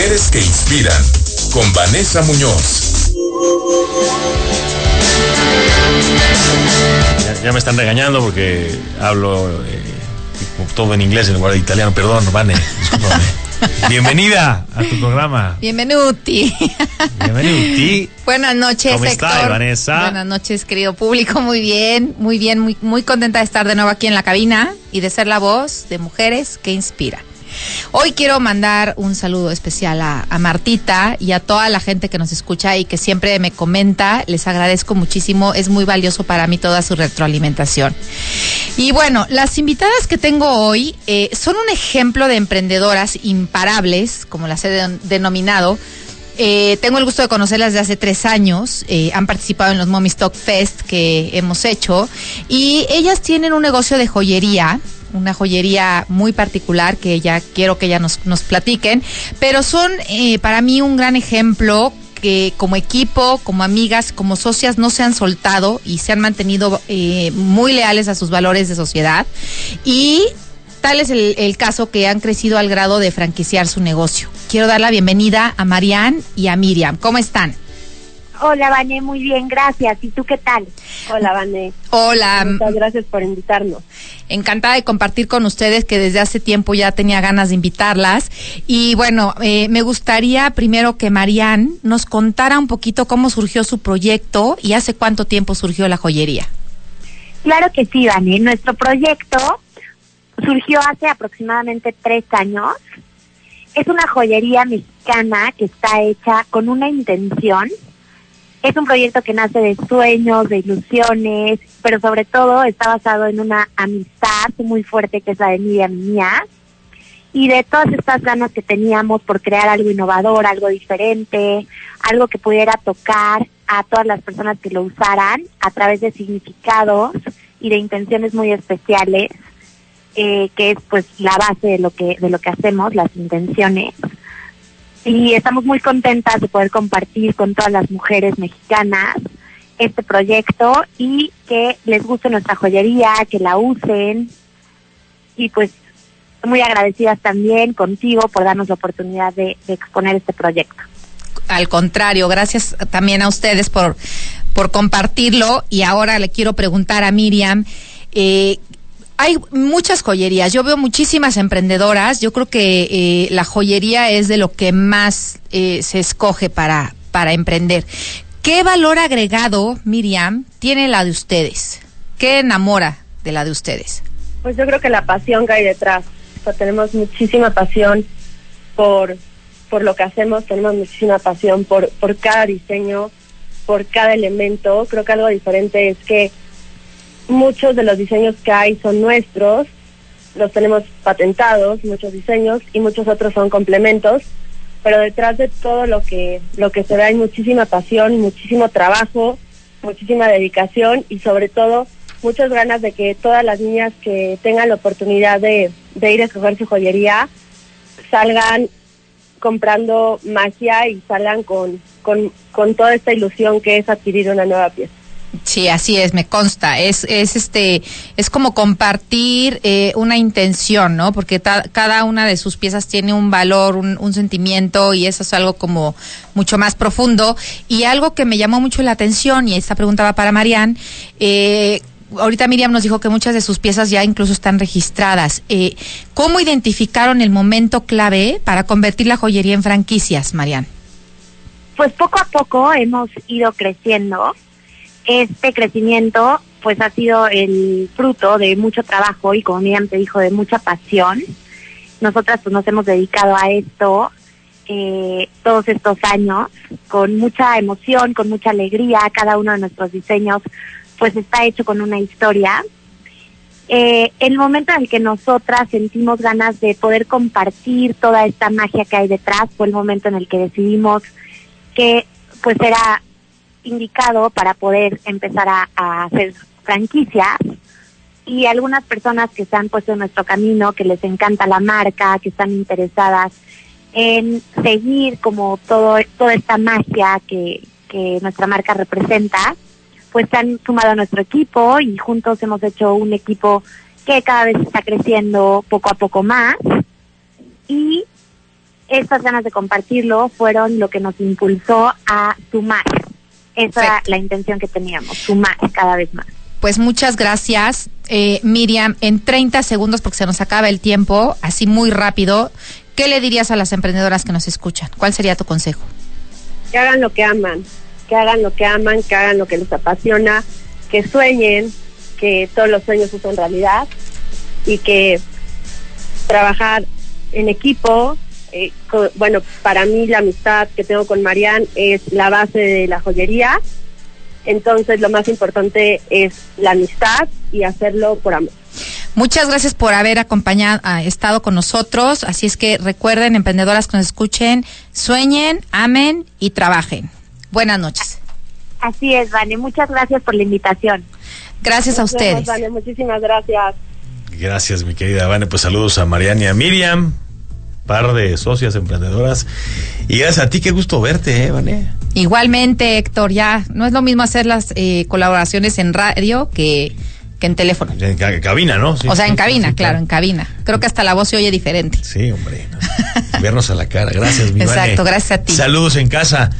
Mujeres que inspiran con Vanessa Muñoz. Ya, me están regañando porque hablo eh, todo en inglés en lugar de italiano. Perdón, Vane, discúlpame. Bienvenida a tu programa. Bienvenuti. Bienvenuti. Buenas noches, ¿Cómo estás, Vanessa? Buenas noches, querido público. Muy bien, muy bien, muy, muy contenta de estar de nuevo aquí en la cabina y de ser la voz de mujeres que inspira. Hoy quiero mandar un saludo especial a, Martita y a toda la gente que nos escucha y que siempre me comenta. Les agradezco muchísimo. Es muy valioso para mí toda su retroalimentación. Y bueno, las invitadas que tengo hoy eh, son un ejemplo de emprendedoras imparables, como las he denominado. Eh, tengo el gusto de conocerlas desde hace tres años. Eh, han participado en los Mommy Stock Fest que hemos hecho. Y ellas tienen un negocio de joyería una joyería muy particular que ya quiero que ya nos, nos platiquen, pero son eh, para mí un gran ejemplo que como equipo, como amigas, como socias no se han soltado y se han mantenido eh, muy leales a sus valores de sociedad y tal es el, el, caso que han crecido al grado de franquiciar su negocio. Quiero dar la bienvenida a Marianne y a Miriam. ¿Cómo están? Hola, Vané, muy bien, gracias. ¿Y tú qué tal? Hola, Vané. Hola. Muchas gracias por invitarnos. Encantada de compartir con ustedes que desde hace tiempo ya tenía ganas de invitarlas. Y bueno, eh, me gustaría primero que Marían nos contara un poquito cómo surgió su proyecto y hace cuánto tiempo surgió la joyería. Claro que sí, Vané. Nuestro proyecto surgió hace aproximadamente tres años. Es una joyería mexicana que está hecha con una intención es un proyecto que nace de sueños, de ilusiones, pero sobre todo está basado en una amistad muy fuerte que es la de Miriam y mía. Y de todas estas ganas que teníamos por crear algo innovador, algo diferente, algo que pudiera tocar a todas las personas que lo usaran a través de significados y de intenciones muy especiales, eh, que es pues la base de lo que de lo que hacemos, las intenciones y estamos muy contentas de poder compartir con todas las mujeres mexicanas este proyecto y que les guste nuestra joyería, que la usen y pues muy agradecidas también contigo por darnos la oportunidad de, exponer este proyecto. Al contrario, gracias también a ustedes por, por compartirlo y ahora le quiero preguntar a Miriam, eh, hay muchas joyerías. Yo veo muchísimas emprendedoras. Yo creo que eh, la joyería es de lo que más eh, se escoge para, para emprender. ¿Qué valor agregado, Miriam, tiene la de ustedes? ¿Qué enamora de la de ustedes? Pues yo creo que la pasión que hay detrás. tenemos muchísima pasión por, por lo que hacemos, tenemos muchísima pasión por, por cada diseño, por cada elemento. Creo que algo diferente es que muchos de los diseños que hay son nuestros, los tenemos patentados, muchos diseños, y muchos otros son complementos, pero detrás de todo lo que, lo que se ve hay muchísima pasión, muchísimo trabajo, muchísima dedicación y sobre todo muchas ganas de que todas las niñas que tengan la oportunidad de, de ir a escoger su joyería salgan comprando magia y salgan con, con, con toda esta ilusión que es adquirir una nueva pieza. Sí, así es, me consta. Es, es este, es como compartir eh, una intención, ¿no? Porque cada una de sus piezas tiene un valor, un, un, sentimiento y eso es algo como mucho más profundo. Y algo que me llamó mucho la atención y esta pregunta va para Marianne. Eh, ahorita Miriam nos dijo que muchas de sus piezas ya incluso están registradas. Eh, ¿Cómo identificaron el momento clave para convertir la joyería en franquicias, Marianne? Pues poco a poco hemos ido creciendo este crecimiento pues ha sido el fruto de mucho trabajo y como Miriam te dijo, de mucha pasión. Nosotras pues nos hemos dedicado a esto eh, todos estos años con mucha emoción, con mucha alegría. Cada uno de nuestros diseños pues está hecho con una historia. Eh, el momento en el que nosotras sentimos ganas de poder compartir toda esta magia que hay detrás fue el momento en el que decidimos que pues era indicado para poder empezar a, hacer franquicias y algunas personas que se han puesto en nuestro camino, que les encanta la marca, que están interesadas en seguir como todo toda esta magia que, que nuestra marca representa, pues se han sumado a nuestro equipo y juntos hemos hecho un equipo que cada vez está creciendo poco a poco más y estas ganas de compartirlo fueron lo que nos impulsó a sumar. Esa era la intención que teníamos, sumar cada vez más. Pues muchas gracias, eh, Miriam. En 30 segundos, porque se nos acaba el tiempo, así muy rápido, ¿qué le dirías a las emprendedoras que nos escuchan? ¿Cuál sería tu consejo? que hagan lo que aman, que hagan lo que aman, que hagan lo que les apasiona, que sueñen, que todos los sueños se hacen realidad y que trabajar en equipo, eh, co- bueno, para mí la amistad que tengo con Marian es la base de la joyería, entonces lo más importante es la amistad y hacerlo por amor. Muchas gracias por haber acompañado, ah, estado con nosotros. Así es que recuerden, emprendedoras que nos escuchen, sueñen, amen y trabajen. Buenas noches. Así es, Vane. Muchas gracias por la invitación. Gracias a ustedes. Vane, muchísimas gracias. Gracias, mi querida Vane. Pues saludos a Mariana y a Miriam, par de socias emprendedoras. Y gracias a ti, qué gusto verte, ¿eh, Vane? Igualmente, Héctor, ya no es lo mismo hacer las eh, colaboraciones en radio que, que en teléfono. En ca- cabina, ¿no? Sí, o sea, en sí, cabina, sí, claro, en cabina. Creo que hasta la voz se oye diferente. Sí, hombre. no. Vernos a la cara. Gracias, mi Exacto, Vane. gracias a ti. Saludos en casa.